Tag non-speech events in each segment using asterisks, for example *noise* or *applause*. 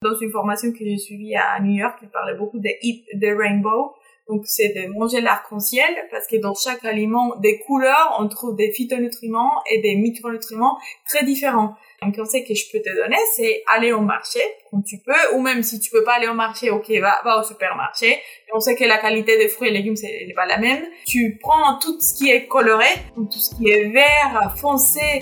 Dans une formation que j'ai suivie à New York, il parlait beaucoup de Eat the Rainbow. Donc, c'est de manger l'arc-en-ciel parce que dans chaque aliment, des couleurs, on trouve des phytonutriments et des micronutriments très différents. Un conseil que je peux te donner, c'est aller au marché quand tu peux, ou même si tu peux pas aller au marché, ok, va, va au supermarché. On sait que la qualité des fruits et légumes, c'est pas la même. Tu prends tout ce qui est coloré, tout ce qui est vert, foncé,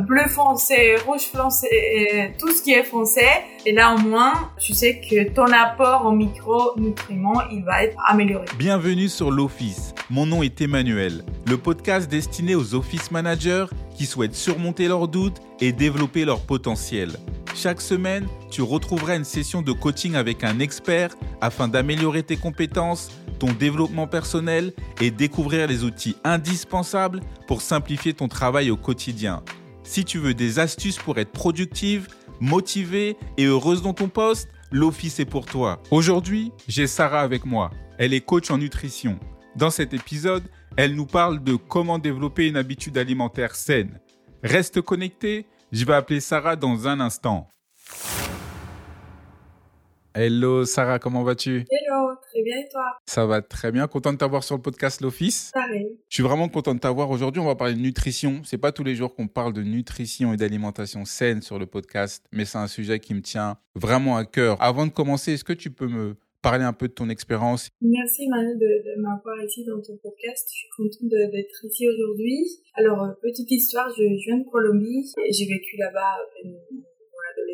bleu foncé, rouge foncé, tout ce qui est foncé. Et là, au moins, tu sais que ton apport en micronutriments, il va être amélioré. Bienvenue sur l'Office. Mon nom est Emmanuel, le podcast destiné aux office managers qui souhaitent surmonter leurs doutes et développer leur potentiel. Chaque semaine, tu retrouveras une session de coaching avec un expert afin d'améliorer tes compétences, ton développement personnel et découvrir les outils indispensables pour simplifier ton travail au quotidien. Si tu veux des astuces pour être productive, motivée et heureuse dans ton poste, l'Office est pour toi. Aujourd'hui, j'ai Sarah avec moi. Elle est coach en nutrition. Dans cet épisode, elle nous parle de comment développer une habitude alimentaire saine. Reste connecté, je vais appeler Sarah dans un instant. Hello Sarah, comment vas-tu? Très bien et toi? Ça va très bien, content de t'avoir sur le podcast L'Office. Pareil. Je suis vraiment content de t'avoir aujourd'hui. On va parler de nutrition. C'est pas tous les jours qu'on parle de nutrition et d'alimentation saine sur le podcast, mais c'est un sujet qui me tient vraiment à cœur. Avant de commencer, est-ce que tu peux me parler un peu de ton expérience? Merci Manu de, de m'avoir ici dans ton podcast. Je suis contente d'être ici aujourd'hui. Alors, euh, petite histoire, je, je viens de Colombie et j'ai vécu là-bas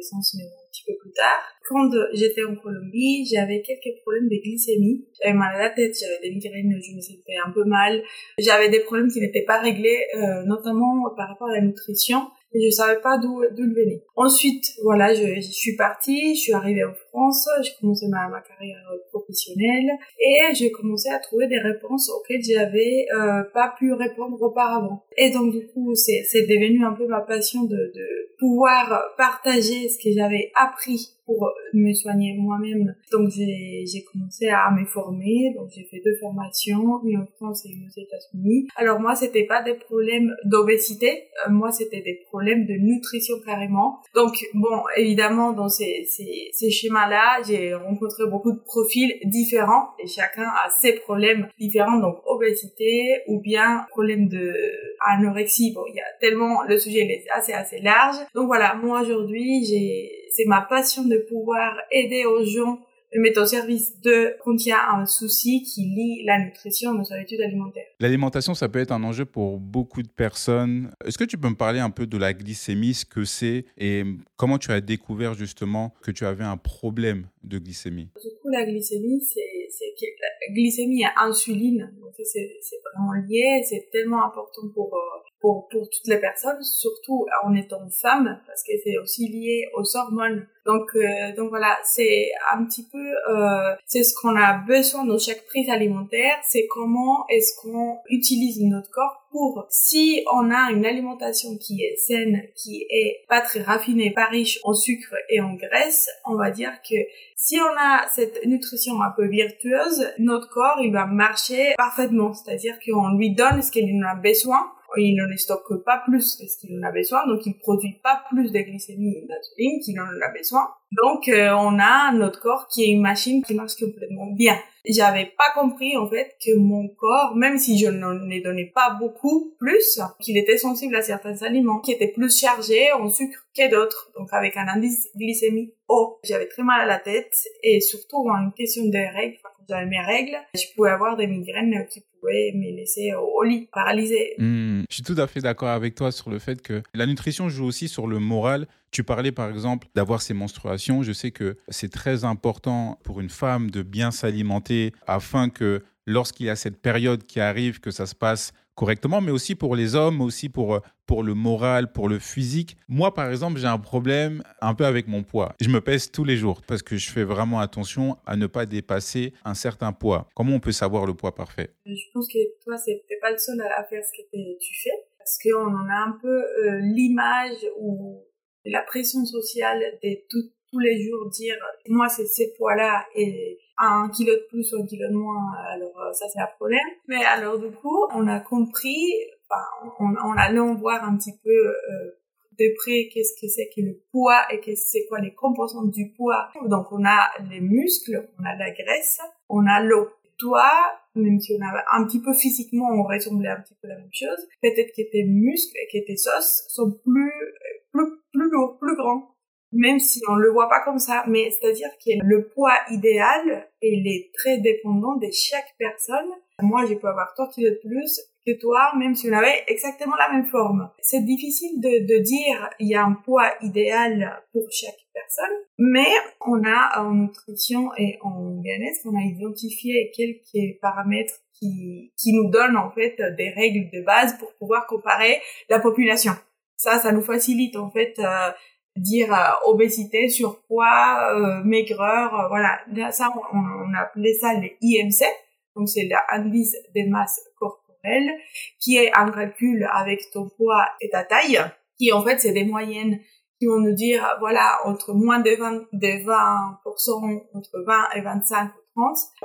l'adolescence, mais un petit peu plus tard. Quand j'étais en Colombie, j'avais quelques problèmes de glycémie. J'avais mal à la tête, j'avais des migraines, je me sentais un peu mal. J'avais des problèmes qui n'étaient pas réglés, euh, notamment par rapport à la nutrition. Et je savais pas d'où d'où il venait. Ensuite, voilà, je, je, suis partie, je suis arrivée en France, j'ai commencé ma, carrière professionnelle et j'ai commencé à trouver des réponses auxquelles j'avais euh, pas pu répondre auparavant. Et donc du coup, c'est devenu un peu ma passion de, pouvoir partager ce que j'avais appris pour me soigner moi-même. Donc j'ai commencé à me former, donc j'ai fait deux formations, une en France et une aux États-Unis. Alors moi, c'était pas des problèmes d'obésité, euh, moi c'était des problèmes de nutrition carrément. Donc bon, évidemment dans ces ces, ces schémas-là, j'ai rencontré beaucoup de profils différents et chacun a ses problèmes différents, donc obésité ou bien problème de anorexie. Bon, il y a tellement le sujet est assez assez large. Donc voilà, moi aujourd'hui, j'ai c'est ma passion de pouvoir aider aux gens de mettre au service de quand il y a un souci qui lie la nutrition à nos habitudes alimentaires. L'alimentation, ça peut être un enjeu pour beaucoup de personnes. Est-ce que tu peux me parler un peu de la glycémie, ce que c'est et comment tu as découvert justement que tu avais un problème de glycémie? Du coup, la glycémie, c'est que la glycémie et insuline, donc ça c'est vraiment lié, c'est tellement important pour euh, pour, pour toutes les personnes, surtout en étant femme, parce que c'est aussi lié aux hormones. Donc, euh, donc voilà, c'est un petit peu, euh, c'est ce qu'on a besoin dans chaque prise alimentaire, c'est comment est-ce qu'on utilise notre corps pour, si on a une alimentation qui est saine, qui est pas très raffinée, pas riche en sucre et en graisse, on va dire que si on a cette nutrition un peu virtueuse, notre corps, il va marcher parfaitement. C'est-à-dire qu'on lui donne ce qu'il en a besoin il ne stocke pas plus que ce qu'il en a besoin, donc il produit pas plus de glycémie et d'insuline qu'il en a besoin. Donc euh, on a notre corps qui est une machine qui marche complètement bien. J'avais pas compris en fait que mon corps, même si je n'en ai donné pas beaucoup plus, qu'il était sensible à certains aliments qui étaient plus chargés en sucre que d'autres, donc avec un indice glycémie haut. J'avais très mal à la tête et surtout en question de règles, quand j'avais mes règles, je pouvais avoir des migraines qui pouvaient me laisser au lit, paralysée. Mmh, je suis tout à fait d'accord avec toi sur le fait que la nutrition joue aussi sur le moral. Tu parlais par exemple d'avoir ses menstruations. Je sais que c'est très important pour une femme de bien s'alimenter afin que lorsqu'il y a cette période qui arrive, que ça se passe correctement, mais aussi pour les hommes, aussi pour, euh, pour le moral, pour le physique. Moi, par exemple, j'ai un problème un peu avec mon poids. Je me pèse tous les jours parce que je fais vraiment attention à ne pas dépasser un certain poids. Comment on peut savoir le poids parfait? Je pense que toi, c'est pas le seul à faire ce que tu fais parce qu'on en a un peu euh, l'image ou la pression sociale de tous les jours dire moi c'est ces poids-là et un kilo de plus ou un kilo de moins, alors euh, ça c'est un problème. Mais alors du coup, on a compris, enfin, on, on allant voir un petit peu euh, de près qu'est-ce que c'est que le poids et que c'est quoi les composantes du poids. Donc on a les muscles, on a la graisse, on a l'eau. Toi, même si on a un petit peu physiquement, on ressemblait un petit peu la même chose, peut-être que tes muscles et que tes os sont plus, plus, plus lourds, plus grands même si on le voit pas comme ça, mais c'est-à-dire que le poids idéal, il est très dépendant de chaque personne. Moi, je peux avoir 3 kilos de plus, que toi, même si on avait exactement la même forme. C'est difficile de, de dire il y a un poids idéal pour chaque personne, mais on a en nutrition et en bien-être, on a identifié quelques paramètres qui, qui nous donnent en fait des règles de base pour pouvoir comparer la population. Ça, ça nous facilite en fait euh, dire euh, obésité, surpoids, euh, maigreur, euh, voilà. Ça, on, on appelait ça les IMC, donc c'est l'indice des masses corporelles qui est un calcul avec ton poids et ta taille, qui en fait c'est des moyennes qui vont nous dire, voilà, entre moins de 20, de 20%, entre 20 et 25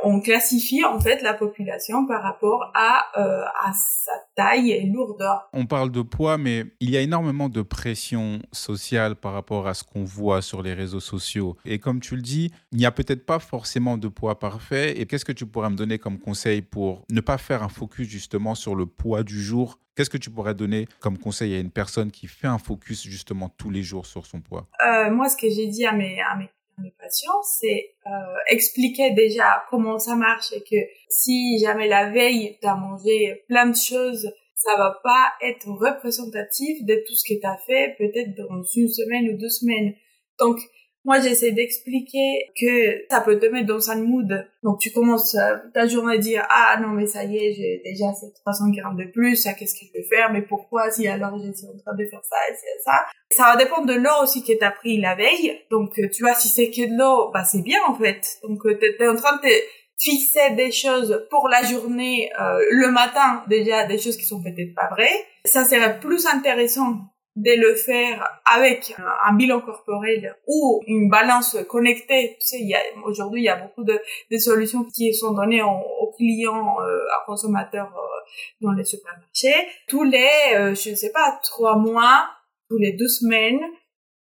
on classifie en fait la population par rapport à, euh, à sa taille et lourdeur. On parle de poids, mais il y a énormément de pression sociale par rapport à ce qu'on voit sur les réseaux sociaux. Et comme tu le dis, il n'y a peut-être pas forcément de poids parfait. Et qu'est-ce que tu pourrais me donner comme conseil pour ne pas faire un focus justement sur le poids du jour? Qu'est-ce que tu pourrais donner comme conseil à une personne qui fait un focus justement tous les jours sur son poids? Euh, Moi, ce que j'ai dit à mes, à mes mes patients, c'est euh, expliquer déjà comment ça marche et que si jamais la veille tu as mangé plein de choses, ça va pas être représentatif de tout ce que tu as fait peut-être dans une semaine ou deux semaines. Donc moi, j'essaie d'expliquer que ça peut te mettre dans un mood. Donc, tu commences euh, ta journée à dire, ah non, mais ça y est, j'ai déjà ces 300 grammes de plus, qu'est-ce que je vais faire, mais pourquoi, si alors j'étais en train de faire ça et ça. Ça va dépendre de l'eau aussi que t'as pris la veille. Donc, euh, tu vois, si c'est que de l'eau, bah c'est bien en fait. Donc, euh, t'es en train de fixer des choses pour la journée, le matin, déjà, des choses qui sont peut-être pas vraies. Ça serait plus intéressant de le faire avec un bilan corporel ou une balance connectée. Tu sais, aujourd'hui, il y a beaucoup de, de solutions qui sont données aux clients, euh, à consommateurs euh, dans les supermarchés. Tous les, euh, je ne sais pas, trois mois, tous les deux semaines,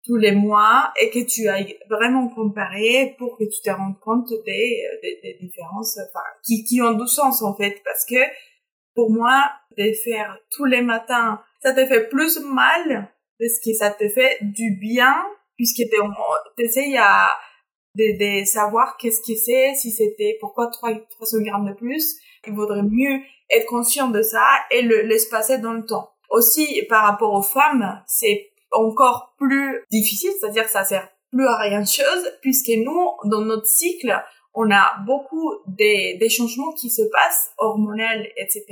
tous les mois, et que tu ailles vraiment comparé pour que tu te rendes compte des, des, des différences, enfin, qui, qui ont du sens en fait, parce que pour moi, de faire tous les matins ça te fait plus mal parce que ça te fait du bien puisque tu essayes à de, de savoir qu'est-ce que c'est, si c'était pourquoi 3, 300 grammes de plus. Il vaudrait mieux être conscient de ça et le l'espacer dans le temps. Aussi, par rapport aux femmes, c'est encore plus difficile, c'est-à-dire que ça sert plus à rien de chose, puisque nous, dans notre cycle, on a beaucoup des, des changements qui se passent, hormonaux, etc.,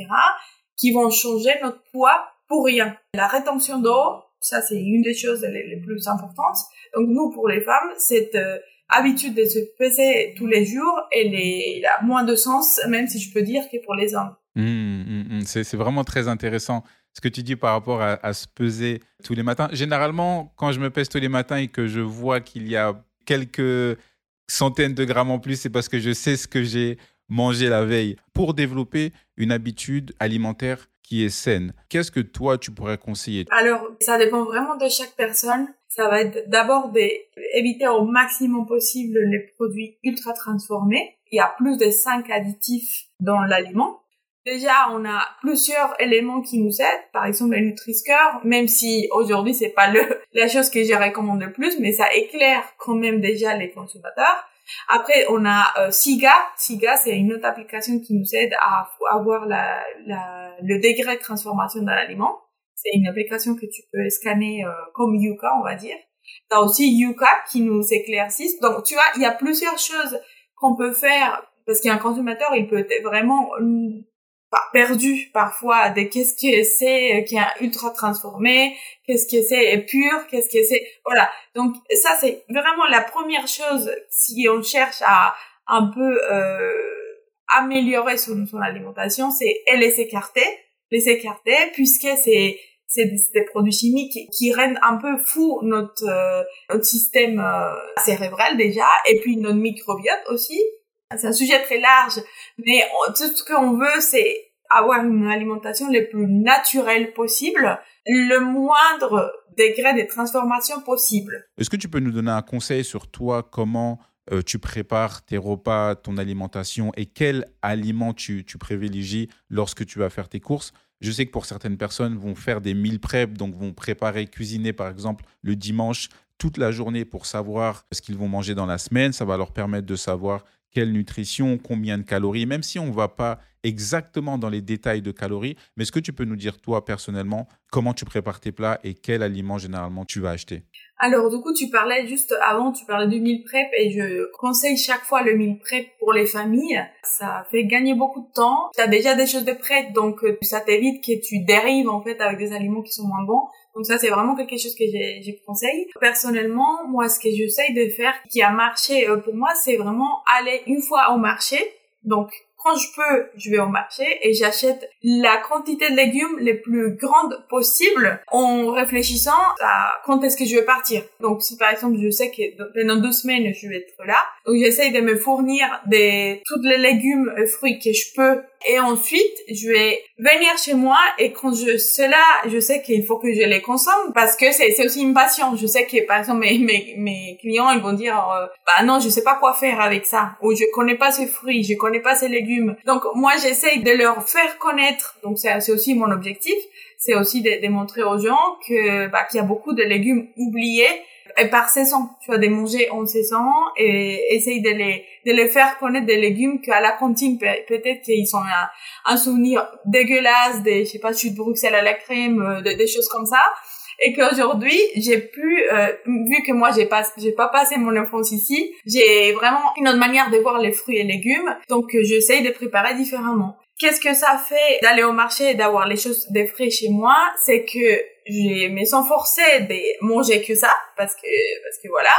qui vont changer notre poids pour rien. La rétention d'eau, ça c'est une des choses les, plus importantes. Donc nous, pour les femmes, cette euh, habitude de se peser tous les jours, elle, a moins de sens, même si je peux dire que pour les hommes. Mmh, mmh, mmh. C'est vraiment très intéressant ce que tu dis par rapport à, se peser tous les matins. Généralement, quand je me pèse tous les matins et que je vois qu'il y a quelques centaines de grammes en plus, c'est parce que je sais ce que j'ai mangé la veille. Pour développer une habitude alimentaire qui est saine. Qu'est-ce que toi, tu pourrais conseiller? Alors, ça dépend vraiment de chaque personne. Ça va être d'abord d'éviter au maximum possible les produits ultra transformés. Il y a plus de 5 additifs dans l'aliment. Déjà, on a plusieurs éléments qui nous aident. Par exemple, le Nutri-Score, même si aujourd'hui c'est pas le, *laughs* la chose que je recommande le plus, mais ça éclaire quand même déjà les consommateurs. Après, on a euh, Siga. Siga, c'est une autre application qui nous aide à avoir la, la, le degré de transformation dans l'aliment. C'est une application que tu peux scanner euh, comme Yuka, on va dire. T'as aussi Yuka qui nous éclaircit. Donc, tu vois, il y a plusieurs choses qu'on peut faire parce qu'un consommateur, il peut être vraiment perdu parfois de qu'est-ce que c'est euh, qui est ultra transformé, qu'est-ce que c'est pur, qu'est-ce que c'est voilà. Donc ça c'est vraiment la première chose si on cherche à un peu euh, améliorer son, son alimentation, c'est les écarter, les écarter puisque c'est c'est des, produits chimiques qui, rendent un peu fou notre, euh, notre système euh, cérébral déjà et puis notre microbiote aussi c'est un sujet très large, mais tout ce qu'on veut, c'est avoir une alimentation le plus naturelle possible, le moindre degré de transformation possible. Est-ce que tu peux nous donner un conseil sur toi, comment euh, tu prépares tes repas, ton alimentation et quels aliments tu, tu privilégies lorsque tu vas faire tes courses? Je sais que pour certaines personnes vont faire des meal prep, donc vont préparer, cuisiner par exemple le dimanche toute la journée pour savoir ce qu'ils vont manger dans la semaine. Ça va leur permettre de savoir quelle nutrition, combien de calories, même si on ne va pas exactement dans les détails de calories. Mais est-ce que tu peux nous dire, toi, personnellement, comment tu prépares tes plats et quels aliments généralement tu vas acheter? Alors, du coup, tu parlais juste avant, tu parlais du meal prep et je conseille chaque fois le meal prep pour les familles. Ça fait gagner beaucoup de temps. Tu as déjà des choses de prêtes, donc euh, ça t'évite que tu dérives en fait avec des aliments qui sont moins bons. Donc ça, c'est vraiment quelque chose que j'ai conseille. Personnellement, moi, ce que j'essaye de faire, qui a marché euh, pour moi, c'est vraiment aller une fois au marché. Donc, quand je peux, je vais au marché et j'achète la quantité de légumes les plus grande possible en réfléchissant à quand est-ce que je vais partir. Donc si par exemple je sais que dans deux semaines je vais être là, donc j'essaye de me fournir des tous les légumes et fruits que je peux et ensuite je vais venir chez moi et quand je là, je sais qu'il faut que je les consomme parce que c'est c'est aussi une passion. Je sais que par exemple mes mes, mes clients ils vont dire euh, bah non je sais pas quoi faire avec ça ou je connais pas ces fruits, je connais pas ces légumes. Donc moi j'essaye de leur faire connaître. Donc c'est aussi mon objectif, c'est aussi de, de, montrer aux gens que bah, qu'il y a beaucoup de légumes oubliés et par saison, tu vois, de manger en saison et essayer de les, de les faire connaître des légumes qu'à la cantine, peut-être qu'ils sont un, souvenir dégueulasse des, je sais pas, de Bruxelles à la crème, euh, des, choses comme ça. Et qu'aujourd'hui, j'ai pu, euh, vu que moi j'ai pas, j'ai pas passé mon enfance ici, j'ai vraiment une autre manière de voir les fruits et légumes. Donc, j'essaye de préparer différemment. Qu'est-ce que ça fait d'aller au marché et d'avoir les choses des frais chez moi? C'est que j'ai me sens forcée de manger que ça parce que parce que voilà.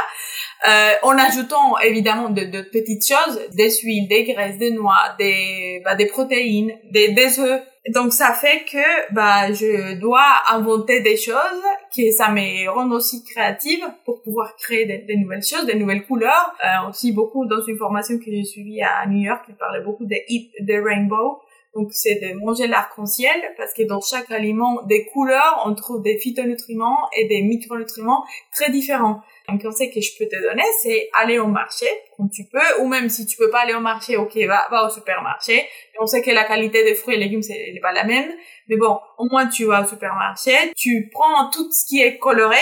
Euh, en ajoutant évidemment de, de, petites choses des huiles des graisses des noix des bah, des protéines des des œufs. Donc ça fait que bah je dois inventer des choses que ça me rend aussi créative pour pouvoir créer des, nouvelles choses des nouvelles couleurs. Euh, aussi beaucoup dans une formation que j'ai suivie à New York qui parlait beaucoup des Eat the Rainbow donc c'est de manger l'arc-en-ciel parce que dans chaque aliment, des couleurs, on trouve des phytonutriments et des micronutriments très différents. Un conseil que je peux te donner, c'est aller au marché quand tu peux, ou même si tu peux pas aller au marché, ok, va, va au supermarché. Et on sait que la qualité des fruits et légumes, c'est pas la même. Mais bon, au moins tu vas au supermarché, tu prends tout ce qui est coloré,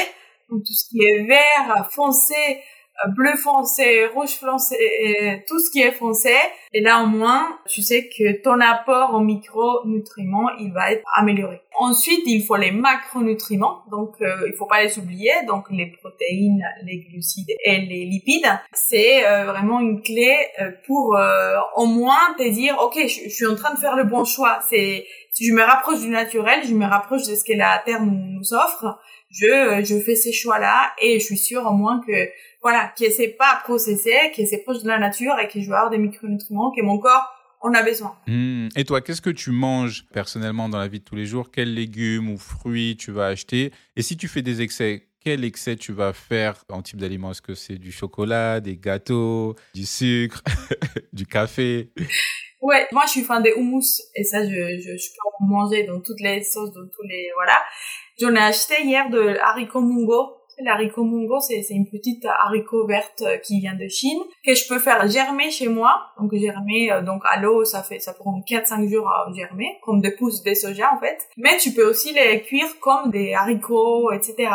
donc tout ce qui est vert, foncé, bleu foncé, rouge foncé, tout ce qui est foncé. Et là, au moins, tu sais que ton apport en micronutriments, il va être amélioré. Ensuite, il faut les macronutriments. Donc, euh, il faut pas les oublier. Donc, les protéines, les glucides et les lipides. C'est euh, vraiment une clé euh, pour euh, au moins te dire, OK, je, suis en train de faire le bon choix. C'est, si je me rapproche du naturel, je me rapproche de ce que la Terre nous offre, je, je fais ces choix-là et je suis sûre au moins que voilà, que c'est pas processé, que c'est proche de la nature et que je vais avoir des micronutriments que mon corps en a besoin. Hmm. Et toi, qu'est-ce que tu manges personnellement dans la vie de tous les jours? Quels légumes ou fruits tu vas acheter? Et si tu fais des excès, quel excès tu vas faire en type d'aliment? Est-ce que c'est du chocolat, des gâteaux, du sucre, *laughs* du café? Ouais, moi je suis fan des houmous et ça je, je, je peux en manger dans toutes les sauces, dans tous les voilà. J'en ai acheté hier de haricots mungo L'haricot mungo, c'est une petite haricot verte euh, qui vient de Chine, que je peux faire germer chez moi. Donc germer, euh, donc à l'eau, ça fait, ça prend 4-5 jours à germer, comme des pousses de soja en fait. Mais tu peux aussi les cuire comme des haricots, etc.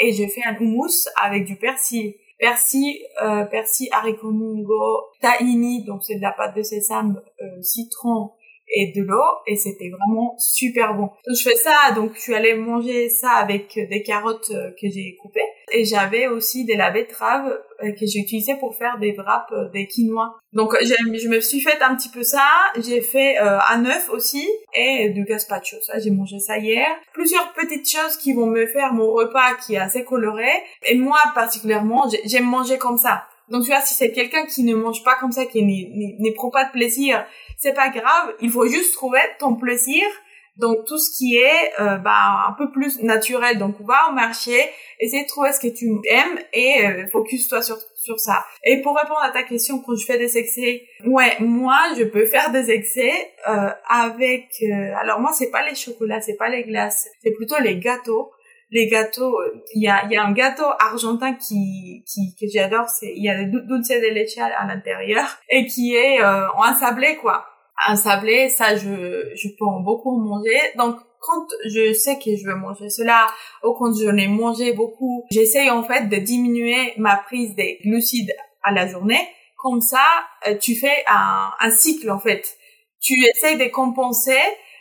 Et j'ai fait un houmous avec du persil. Persil, euh, persil, haricot tahini, donc c'est de la pâte de sésame, euh, citron, et de l'eau et c'était vraiment super bon. Donc je fais ça, donc je suis allée manger ça avec des carottes euh, que j'ai coupées et j'avais aussi de la betterave euh, que j'ai utilisé pour faire des wraps euh, des quinoa. Donc je me suis fait un petit peu ça, j'ai fait un œuf aussi et du gazpacho. Ça j'ai mangé ça hier. Plusieurs petites choses qui vont me faire mon repas qui est assez coloré et moi particulièrement j'aime manger comme ça. Donc tu vois si c'est quelqu'un qui ne mange pas comme ça qui n'éprouve pas de plaisir c'est pas grave, il faut juste trouver ton plaisir Donc tout ce qui est euh, bah, un peu plus naturel. Donc va au marché, essaie de trouver ce que tu aimes et euh, focus-toi sur sur ça. Et pour répondre à ta question, quand je fais des excès, ouais, moi je peux faire des excès euh, avec. Euh, alors moi c'est pas les chocolats, c'est pas les glaces, c'est plutôt les gâteaux les gâteaux, il y a, y a un gâteau argentin qui, qui que j'adore, c'est il y a le dulce de leche à, l'intérieur et qui est euh, en sablé quoi. Un sablé, ça je je peux en beaucoup manger. Donc quand je sais que je veux manger cela ou quand j'en ai mangé beaucoup, j'essaye en fait de diminuer ma prise des glucides à la journée. Comme ça, euh, tu fais un, un cycle en fait. Tu essayes de compenser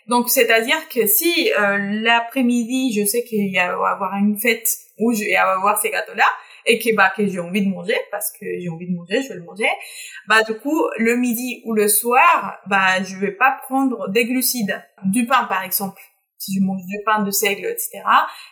donc, c'est-à-dire que si euh, l'après-midi, je sais qu'il y a avoir une fête où je vais avoir ces gâteaux-là, et que bah que j'ai envie de manger parce que j'ai envie de manger, je vais le manger. Bah du coup le midi ou le soir, bah je vais pas prendre des glucides, du pain par exemple. Si je mange du pain de seigle, etc.,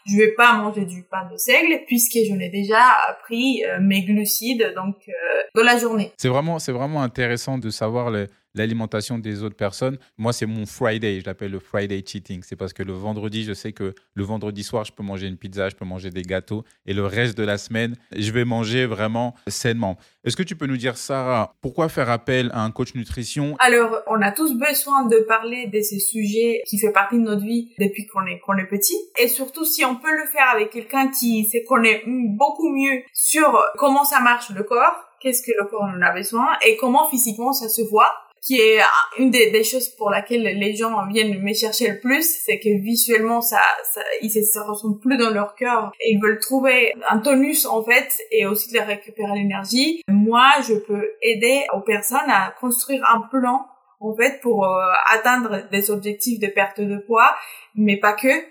je vais pas manger du pain de seigle puisque j'en ai déjà pris euh, mes glucides donc euh, dans la journée. C'est vraiment c'est vraiment intéressant de savoir les l'alimentation des autres personnes. Moi, c'est mon Friday, je l'appelle le Friday cheating. C'est parce que le vendredi, je sais que le vendredi soir, je peux manger une pizza, je peux manger des gâteaux. Et le reste de la semaine, je vais manger vraiment sainement. Est-ce que tu peux nous dire, Sarah, pourquoi faire appel à un coach nutrition? Alors, on a tous besoin de parler de ces sujets qui fait partie de notre vie depuis qu'on est, qu'on est petit. Et surtout, si on peut le faire avec quelqu'un qui sait connaît beaucoup mieux sur comment ça marche le corps, qu'est-ce que le corps en a besoin et comment physiquement ça se voit qui est une des, choses pour laquelle les gens viennent me chercher le plus, c'est que visuellement ça, ça ils se ressentent plus dans leur cœur et ils veulent trouver un tonus en fait et aussi de récupérer l'énergie. Moi, je peux aider aux personnes à construire un plan en fait pour euh, atteindre des objectifs de perte de poids, mais pas que,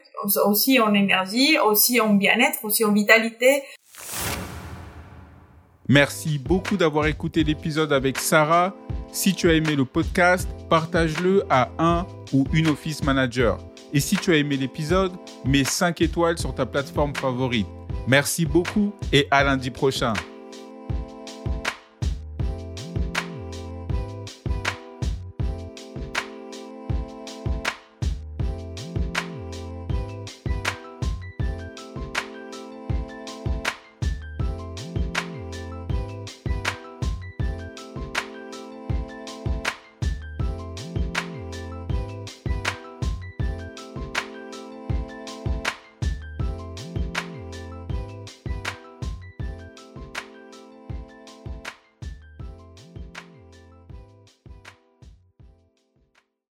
aussi en énergie, aussi en bien-être, aussi en vitalité. Merci beaucoup d'avoir écouté l'épisode avec Sarah. Si tu as aimé le podcast, partage-le à un ou une office manager. Et si tu as aimé l'épisode, mets 5 étoiles sur ta plateforme favorite. Merci beaucoup et à lundi prochain.